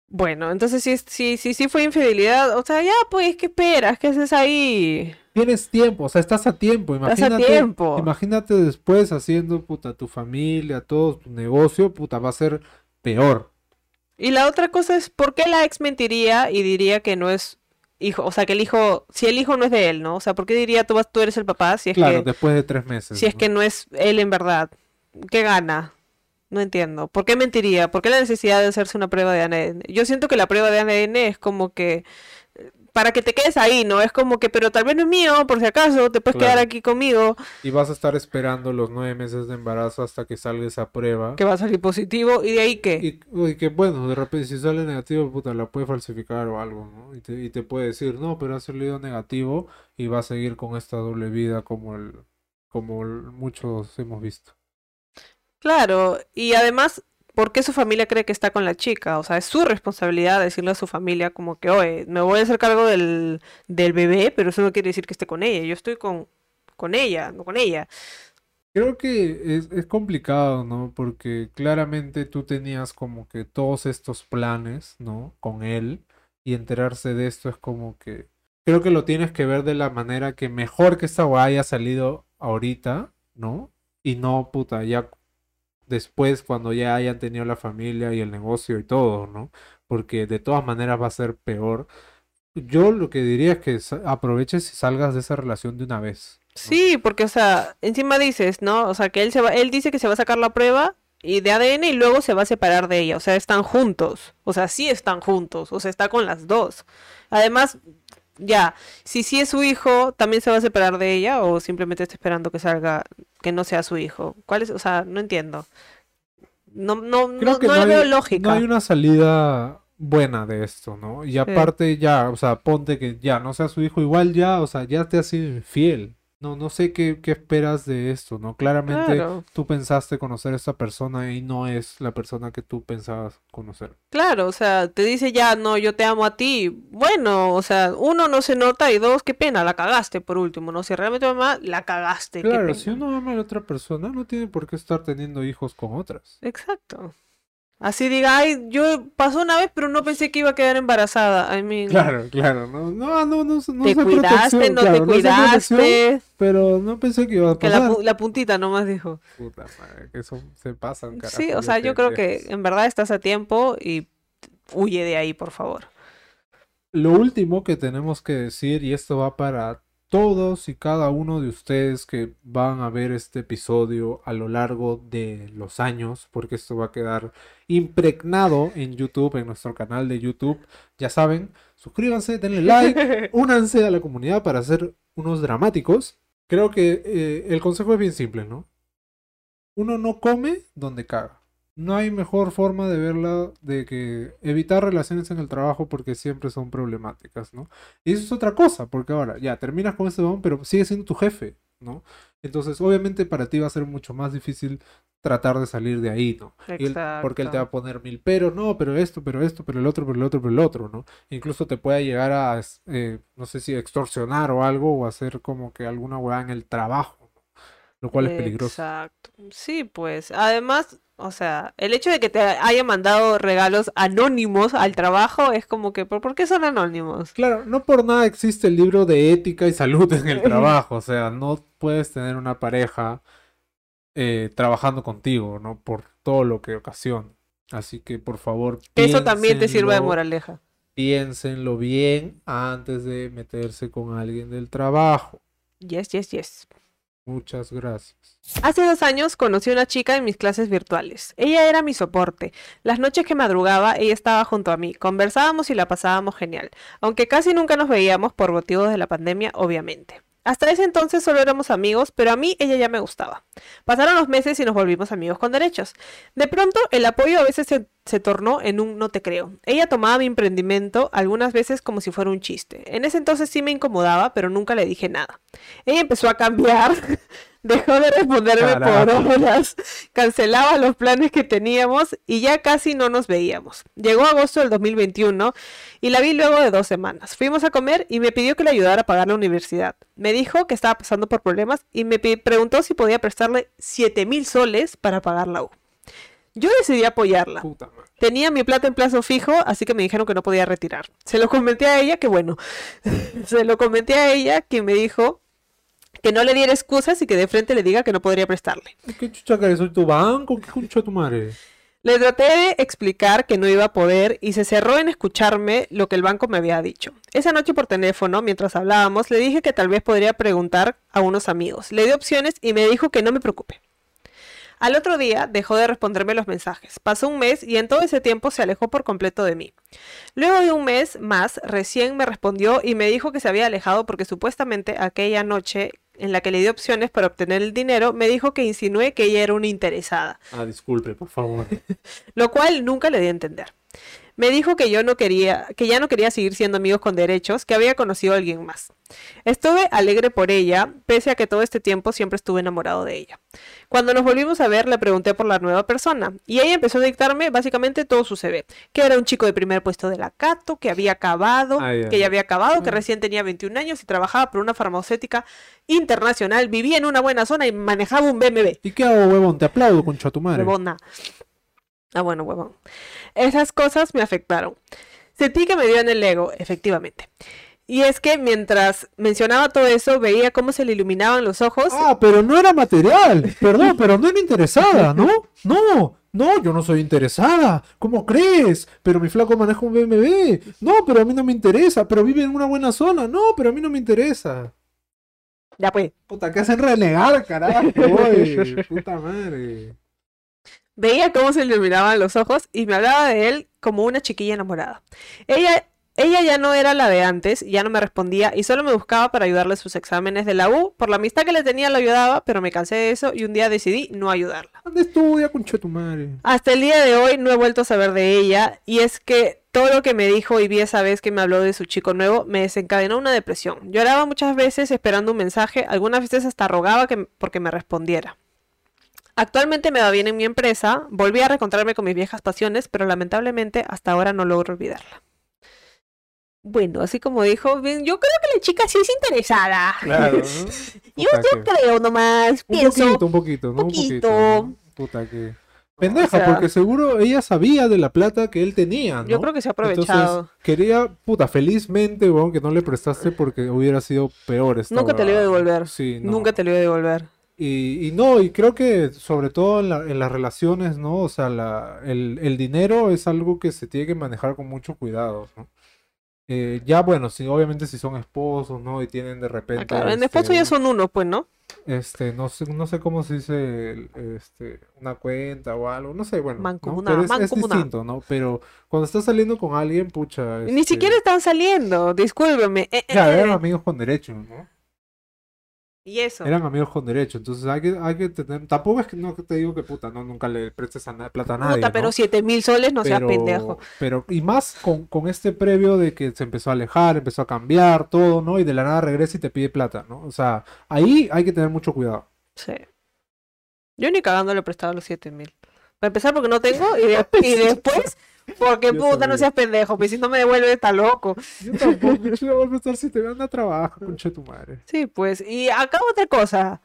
Bueno, entonces sí, sí, sí, sí fue infidelidad. O sea, ya, pues, ¿qué esperas? ¿Qué haces ahí? Tienes tiempo, o sea, estás a tiempo. Estás a Imagínate, tiempo. imagínate después haciendo puta tu familia, todo tu negocio, puta, va a ser peor. Y la otra cosa es, ¿por qué la ex mentiría y diría que no es hijo? O sea, que el hijo, si el hijo no es de él, ¿no? O sea, ¿por qué diría tú, vas, tú eres el papá si es Claro, que, después de tres meses. si es ¿no? que no es él en verdad? ¿Qué gana? No entiendo. ¿Por qué mentiría? ¿Por qué la necesidad de hacerse una prueba de ADN? Yo siento que la prueba de ADN es como que para que te quedes ahí, ¿no? Es como que, pero tal vez no es mío, por si acaso, te puedes quedar aquí conmigo, Y vas a estar esperando los nueve meses de embarazo hasta que salga esa prueba. que va a salir positivo, y de ahí qué. Y, que bueno, de repente si sale negativo, puta, la puede falsificar o algo, ¿no? Y te, y te puede decir, no, pero ha salido negativo y va a seguir con esta doble vida como el, como el- muchos hemos visto. Claro, y además, ¿por qué su familia cree que está con la chica? O sea, es su responsabilidad decirle a su familia como que, oye, me voy a hacer cargo del, del bebé, pero eso no quiere decir que esté con ella. Yo estoy con, con ella, no con ella. Creo que es, es complicado, ¿no? Porque claramente tú tenías como que todos estos planes, ¿no? Con él y enterarse de esto es como que creo que lo tienes que ver de la manera que mejor que esta weá haya salido ahorita, ¿no? Y no, puta, ya después cuando ya hayan tenido la familia y el negocio y todo, ¿no? Porque de todas maneras va a ser peor. Yo lo que diría es que aproveches y salgas de esa relación de una vez. Sí, porque, o sea, encima dices, ¿no? O sea, que él se va, él dice que se va a sacar la prueba y de ADN y luego se va a separar de ella. O sea, están juntos. O sea, sí están juntos. O sea, está con las dos. Además, ya, si sí es su hijo, también se va a separar de ella o simplemente está esperando que salga, que no sea su hijo. ¿Cuál es? O sea, no entiendo. No, no, no, que no no veo lógica. No hay una salida buena de esto, ¿no? Y aparte ya, o sea, ponte que ya no sea su hijo igual ya, o sea, ya te ha sido infiel. No, no sé qué, qué esperas de esto, ¿no? Claramente Claro. tú pensaste conocer a esta persona y no es la persona que tú pensabas conocer. Claro, o sea, te dice ya, no, yo te amo a ti. Bueno, o sea, uno no se nota y dos, qué pena, la cagaste por último, ¿no? Si realmente mamá, la cagaste, qué Claro, pena. si uno ama a la otra persona, no tiene por qué estar teniendo hijos con otras. Exacto. Así diga, ay, yo pasó una vez, pero no pensé que iba a quedar embarazada. I mean, Claro, claro, no, no, no, no, no te cuidaste, no claro, te cuidaste. pero no pensé que iba a que la, pasar. la puntita nomás dijo. Puta madre, que eso se pasa carajo. Sí, o sea, yo creo que en verdad estás a tiempo y huye de ahí, por favor. Lo último que tenemos que decir, y esto va para todos y cada uno de ustedes que van a ver este episodio a lo largo de los años, porque esto va a quedar impregnado en YouTube, en nuestro canal de YouTube. Ya saben, suscríbanse, denle like, únanse a la comunidad para hacer unos dramáticos. Creo que eh, el consejo es bien simple, ¿no? Uno no come donde caga. No hay mejor forma de verla, de que evitar relaciones en el trabajo porque siempre son problemáticas, ¿no? Y eso es otra cosa, porque ahora ya terminas con ese don, pero sigue siendo tu jefe, ¿no? Entonces, obviamente para ti va a ser mucho más difícil tratar de salir de ahí, ¿no? Él- porque él te va a poner mil peros, no, pero esto, pero esto, pero el otro, pero el otro, pero el otro, ¿no? Incluso te puede llegar a, eh, no sé si extorsionar o algo, o hacer como que alguna hueá en el trabajo, ¿no? Lo cual es peligroso. Exacto. Sí, pues. Además, o sea, el hecho de que te haya mandado regalos anónimos al trabajo es como que, ¿por, por qué son anónimos? Claro, no por nada existe el libro de ética y salud en el trabajo, o sea, no puedes tener una pareja eh, trabajando contigo, ¿no? Por todo lo que ocasiona. Así que, por favor, Que Eso también te sirva de moraleja. Piénsenlo bien antes de meterse con alguien del trabajo. Yes, yes, yes. Muchas gracias. Hace dos años conocí a una chica en mis clases virtuales. Ella era mi soporte. Las noches que madrugaba, ella estaba junto a mí. Conversábamos y la pasábamos genial. Aunque casi nunca nos veíamos por motivos de la pandemia, obviamente. Hasta ese entonces solo éramos amigos, pero a mí ella ya me gustaba. Pasaron los meses y nos volvimos amigos con derechos. De pronto, el apoyo a veces se, se tornó en un no te creo. Ella tomaba mi emprendimiento algunas veces como si fuera un chiste. En ese entonces sí me incomodaba, pero nunca le dije nada. Ella empezó a cambiar, dejó de responderme por horas, cancelaba los planes que teníamos y ya casi no nos veíamos. Llegó agosto del 2021 y la vi luego de dos semanas. Fuimos a comer y me pidió que le ayudara a pagar la universidad. Me dijo que estaba pasando por problemas y me preguntó si podía prestarle 7 mil soles para pagar la U. Yo decidí apoyarla. Puta madre. Tenía mi plata en plazo fijo, así que me dijeron que no podía retirar. Se lo comenté a ella, que bueno, se lo comenté a ella, quien me dijo que no le diera excusas y que de frente le diga que no podría prestarle. ¿Qué chucha que? ¿Soy tu banco? ¿Qué chucha tu madre? Le traté de explicar que no iba a poder y se cerró en escucharme lo que el banco me había dicho. Esa noche por teléfono, mientras hablábamos, le dije que tal vez podría preguntar a unos amigos. Le di opciones y me dijo que no me preocupe. Al otro día dejó de responderme los mensajes. Pasó un mes y en todo ese tiempo se alejó por completo de mí. Luego de un mes más, recién me respondió y me dijo que se había alejado porque supuestamente aquella noche en la que le di opciones para obtener el dinero, me dijo que insinué que ella era una interesada Ah, disculpe, por favor. lo cual nunca le di a entender. Me dijo que yo no quería, que ya no quería seguir siendo amigos con derechos, que había conocido a alguien más. Estuve alegre por ella, pese a que todo este tiempo siempre estuve enamorado de ella. Cuando nos volvimos a ver, le pregunté por la nueva persona, y ella empezó a dictarme básicamente todo su CV, que era un chico de primer puesto de la Cato, que había acabado, Ah, que ya había acabado, que Mm. recién tenía 21 años y trabajaba por una farmacéutica internacional, vivía en una buena zona y manejaba un BMW. ¿Y qué hago, huevón? Te aplaudo, concha tu madre. Huevona. Ah, bueno, huevón. Esas cosas me afectaron. Sentí que me dio en el ego, efectivamente. Y es que mientras mencionaba todo eso, veía cómo se le iluminaban los ojos. Ah, pero no era material. Perdón, pero no era interesada, ¿no? No, no, yo no soy interesada. ¿Cómo crees? Pero mi flaco maneja un BMW. No, pero a mí no me interesa. Pero vive en una buena zona. No, pero a mí no me interesa. Ya pues. Puta, ¿qué hacen renegar, carajo? oye? Puta madre. Veía cómo se le miraban los ojos y me hablaba de él como una chiquilla enamorada. Ella, ella ya no era la de antes, ya no me respondía y solo me buscaba para ayudarle sus exámenes de la U. Por la amistad que le tenía la ayudaba, pero me cansé de eso y un día decidí no ayudarla. ¿Dónde estudia, concha tu madre? Hasta el día de hoy no he vuelto a saber de ella y es que todo lo que me dijo y vi esa vez que me habló de su chico nuevo me desencadenó una depresión. Lloraba muchas veces esperando un mensaje, algunas veces hasta rogaba que, porque me respondiera. Actualmente me va bien en mi empresa, volví a reencontrarme con mis viejas pasiones, pero lamentablemente hasta ahora no logro olvidarla. Bueno, así como dijo, bien, yo creo que la chica sí es interesada. Claro. ¿no? Yo, creo nomás, Un pienso. poquito, un poquito, ¿no? Un poquito. poquito. ¿no? Puta que. Pendeja, sea- porque seguro ella sabía de la plata que él tenía, ¿no? Yo creo que se ha aprovechado. Entonces, quería, puta, felizmente, weón, que no le prestaste porque hubiera sido peor esta Nunca te lo iba a devolver. Sí, no. Nunca te lo iba a devolver. Y, y no, y creo que sobre todo en, la- en las relaciones, ¿no? O sea, la, el, el dinero es algo que se tiene que manejar con mucho cuidado, ¿no? Eh, ya, bueno, sí, obviamente si son esposos, ¿no? Y tienen de repente... Ah, claro, en este, esposo ya son uno, pues, ¿no? este, no sé, no sé cómo se dice, este, una cuenta o algo, no sé, bueno, ¿no? Pero es, distinto, ¿no? Pero cuando estás saliendo con alguien, pucha, Ni este, siquiera están saliendo, discúlpeme. Eh, eh, Claro, eh. eran amigos con derecho, ¿no? Y eso. Eran amigos con derecho, entonces hay que, hay que tener, tampoco es que no te digo que puta, no, nunca le prestes a na- plata a nadie, Puta, pero ¿no? mil soles no seas pero, pendejo. pero, y más con, con este previo de que se empezó a alejar, empezó a cambiar todo, ¿no? Y de la nada regresa y te pide plata, ¿no? O sea, ahí hay que tener mucho cuidado. Sí. Yo ni cagando le he prestado los siete mil. Para empezar porque no tengo y, de- y después porque Yo puta no seas pendejo, pues si no me devuelve está loco. Yo tampoco, yo voy a estar si te van a trabajo, concha de tu madre. Sí, pues. Y acá otra cosa.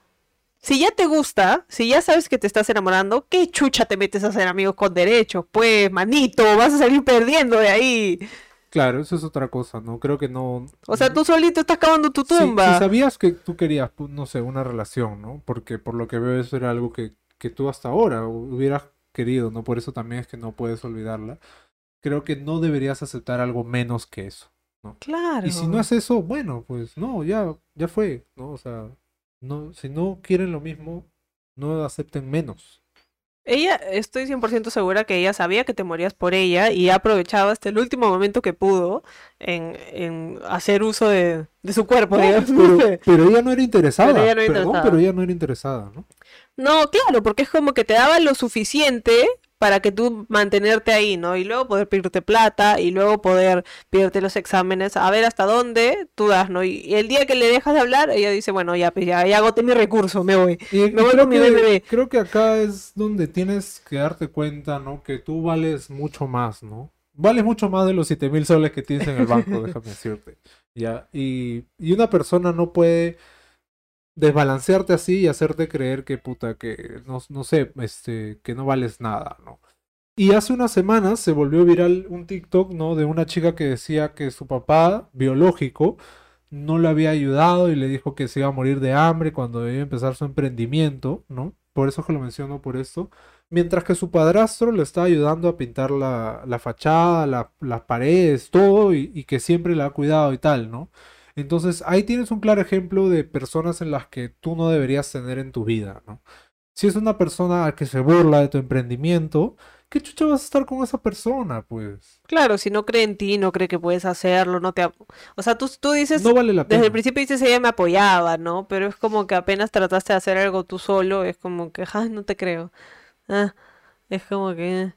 Si ya te gusta, si ya sabes que te estás enamorando, ¿qué chucha te metes a hacer amigos con derechos? Pues, manito, vas a salir perdiendo de ahí. Claro, eso es otra cosa, ¿no? Creo que no. O sea, tú solito estás cavando tu Si- Si, tumba. sabías que tú querías, pu- no sé, una relación, ¿no? Porque por lo que veo eso era algo que, que tú hasta ahora hubieras querido, ¿no? Por eso también es que no puedes olvidarla. Creo que no deberías aceptar algo menos que eso. Claro. Y si no es eso, bueno, pues no, ya, ya fue, ¿no? O sea, no, si no quieren lo mismo, no acepten menos. Ella, estoy 100% segura que ella sabía que te morías por ella y ha aprovechado hasta el último momento que pudo en, en hacer uso de, de su cuerpo, No, digamos. pero, pero ella no era interesada. Pero ella no era Perdón, interesada. pero ella no era interesada, ¿no? No, claro, porque es como que te daban lo suficiente para que tú mantenerte ahí, ¿no? Y luego poder pedirte plata y luego poder pedirte los exámenes, a ver hasta dónde tú das, ¿no? Y, y el día que le dejas de hablar, ella dice, bueno, ya, pues ya, ya agoté mi recurso, me voy. Y, Me voy con mi BBB. creo que acá es donde tienes que darte cuenta, ¿no? Que tú vales mucho más, ¿no? Vales mucho más de los 7 mil soles que tienes en el banco, déjame decirte. ¿Ya? Y, y una persona no puede desbalancearte así y hacerte creer que puta, que no, no sé, este, que no vales nada, ¿no? Y hace unas semanas se volvió viral un TikTok, ¿no? De una chica que decía que su papá biológico no le había ayudado y le dijo que se iba a morir de hambre cuando debía empezar su emprendimiento, ¿no? Por eso es que lo menciono por esto. Mientras que su padrastro le está ayudando a pintar la, la fachada, la- las paredes, todo, y, y que siempre la ha cuidado y tal, ¿no? Entonces ahí tienes un claro ejemplo de personas en las que tú no deberías tener en tu vida, ¿no? Si es una persona que se burla de tu emprendimiento, ¿qué chucha vas a estar con esa persona, pues? Claro, si no cree en ti, no cree que puedes hacerlo, no te... O sea, tú, tú dices, No vale la desde el pena. principio dices, ella me apoyaba, ¿no? Pero es como que apenas trataste de hacer algo tú solo, es como que, ay, no te creo. Ah, es como que... eh.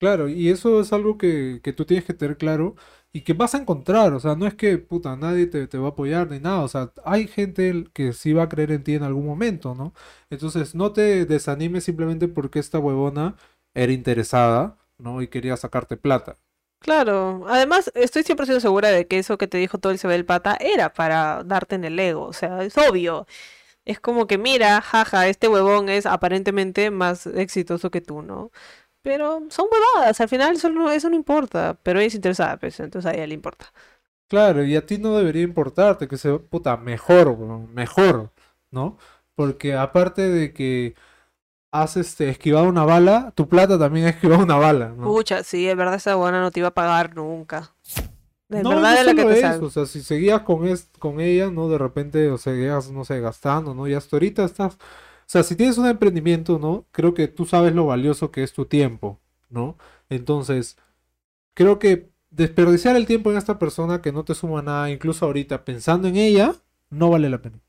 Claro, y eso es algo que, que tú tienes que tener claro y que vas a encontrar, o sea, no es que puta, nadie te, te va a apoyar ni nada, o sea, hay gente que sí va a creer en ti en algún momento, ¿no? Entonces, no te desanimes simplemente porque esta huevona era interesada, ¿no? Y quería sacarte plata. Claro, además estoy 100% segura de que eso que te dijo todo el del Pata era para darte en el ego, o sea, es obvio. Es como que mira, jaja, este huevón es aparentemente más exitoso que tú, ¿no? Pero son huevadas, al final eso no, eso no importa, pero ella es interesada, pues, entonces a ella le importa. Claro, y a ti no debería importarte que sea, puta, mejor, mejor, ¿no? Porque aparte de que has este, esquivado una bala, tu plata también ha esquivado una bala, ¿no? Pucha, sí, es verdad, esa buena no te iba a pagar nunca. De No, verdad no es la que te salva. o sea, si seguías con, es- con ella, ¿no? De repente, o seguías, no sé, gastando, ¿no? Y hasta ahorita estás sea, si tienes un emprendimiento, ¿no? Creo que tú sabes lo valioso que es tu tiempo, ¿no? Entonces, creo que desperdiciar el tiempo en esta persona que no te suma nada, incluso ahorita pensando en ella, no vale la pena.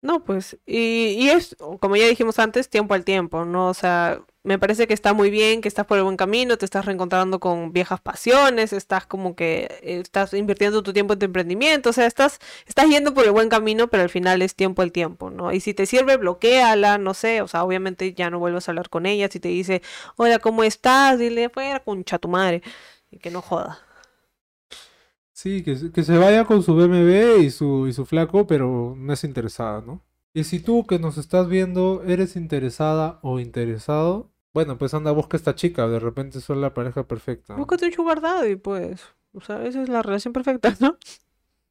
No, pues, y, y es, como ya dijimos antes, tiempo al tiempo, ¿no? O sea, me parece que está muy bien, que estás por el buen camino, te estás reencontrando con viejas pasiones, estás como que eh, estás invirtiendo tu tiempo en tu emprendimiento, o sea, estás, estás yendo por el buen camino, pero al final es tiempo al tiempo, ¿no? Y si te sirve, bloqueala, no sé, o sea, obviamente ya no vuelvas a hablar con ella, si te dice, hola, ¿cómo estás? Dile, fuera con tu madre, y que no joda. Sí, que, que se vaya con su BMW y su, y su flaco, pero no es interesada, ¿no? Y si tú que nos estás viendo eres interesada o interesado, bueno, pues anda, busca esta chica, de repente son la pareja perfecta. Búscate un sugar daddy, pues. O sea, esa es la relación perfecta, ¿no?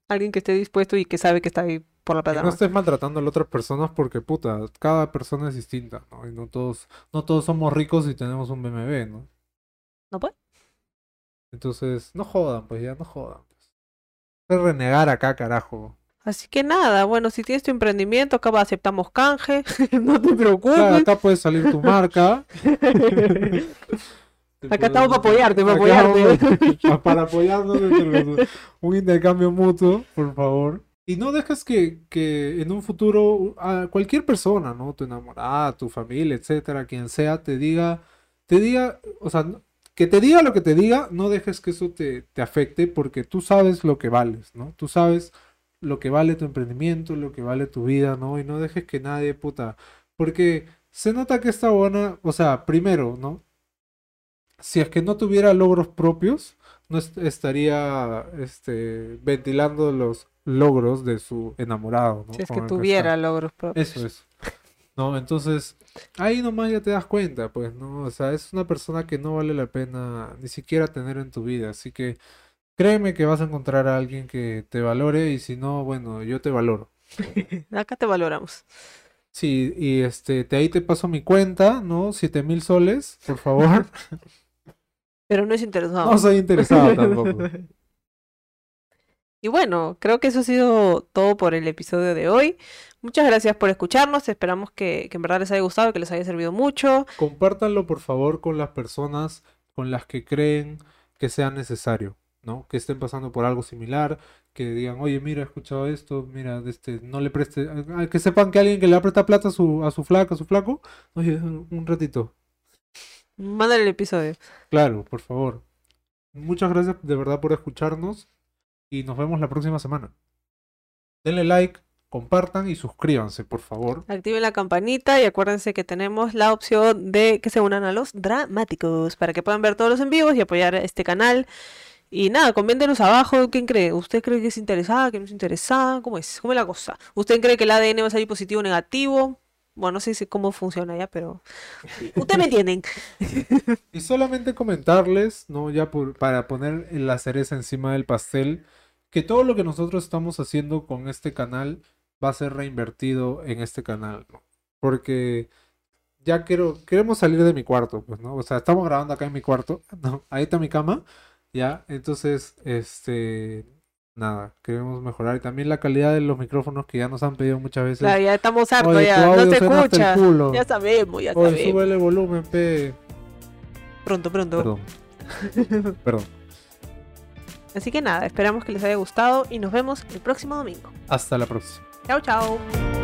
Alguien que esté dispuesto y que sabe que está ahí por la plata. no estés maltratando a las otras personas porque, puta, cada persona es distinta, ¿no? Y no todos, no todos somos ricos y tenemos un BMW, ¿no? ¿No puede? Entonces, no jodan, pues ya, no jodan. Pues. Es renegar acá, carajo. Así que nada, bueno, si tienes tu emprendimiento, acá aceptamos canje, no te preocupes. acá puede salir tu marca. acá estamos para apoyarte, para apoyarte. para apoyarnos un intercambio mutuo, por favor. Y no dejes que, que en un futuro a cualquier persona, ¿no? Tu enamorada, tu familia, etcétera, quien sea, te diga, te diga, o sea, que te diga lo que te diga, no dejes que eso te, te afecte porque tú sabes lo que vales, ¿no? Tú sabes lo que vale tu emprendimiento, lo que vale tu vida, ¿no? Y no dejes que nadie, puta, porque se nota que esta buena, o sea, primero, ¿no? Si es que no tuviera logros propios, no estaría este, ventilando los logros de su enamorado, ¿no? Si es que tuviera logros propios. Eso es. ¿No? Entonces, ahí nomás ya te das cuenta, pues, ¿no? O sea, es una persona que no vale la pena ni siquiera tener en tu vida. Así que Créeme que vas a encontrar a alguien que te valore y si no, bueno, yo te valoro. Acá te valoramos. Sí, y este, te, ahí te paso mi cuenta, ¿no? Siete mil soles, por favor. Pero no es interesado. No soy interesado tampoco. Y bueno, creo que eso ha sido todo por el episodio de hoy. Muchas gracias por escucharnos. Esperamos que, que en verdad les haya gustado, que les haya servido mucho. Compártanlo, por favor, con las personas con las que creen que sea necesario. ¿No? Que estén pasando por algo similar, que digan, oye, mira, he escuchado esto, mira, este, no le preste, que sepan que alguien que le presta plata a su, a su flaca, a su flaco, oye, un ratito. Mándale el episodio. Claro, por favor. Muchas gracias de verdad por escucharnos y nos vemos la próxima semana. Denle like, compartan y suscríbanse, por favor. Activen la campanita y acuérdense que tenemos la opción de que se unan a los dramáticos para que puedan ver todos los en vivos y apoyar este canal. Y nada, coméntenos abajo, ¿quién cree? ¿Usted cree que es interesada, que no es interesada? ¿Cómo es? ¿Cómo es la cosa? ¿Usted cree que el ADN va a salir positivo o negativo? Bueno, no sé cómo funciona ya, pero ustedes me entienden. y solamente comentarles, ¿no? Ya por, para poner la cereza encima del pastel, que todo lo que nosotros estamos haciendo con este canal va a ser reinvertido en este canal, ¿no? Porque ya quiero, queremos salir de mi cuarto, pues, ¿no? O sea, estamos grabando acá en mi cuarto, ¿no? Ahí está mi cama ya, entonces, este, nada, queremos mejorar. Y también la calidad de los micrófonos que ya nos han pedido muchas veces. Claro, ya estamos hartos, ya, no te escucha. Ya sabemos, ya Oye, sabemos. el volumen, pe. Pronto, pronto. Perdón. Perdón. Así que nada, esperamos que les haya gustado y nos vemos el próximo domingo. Hasta la próxima. Chao, chao.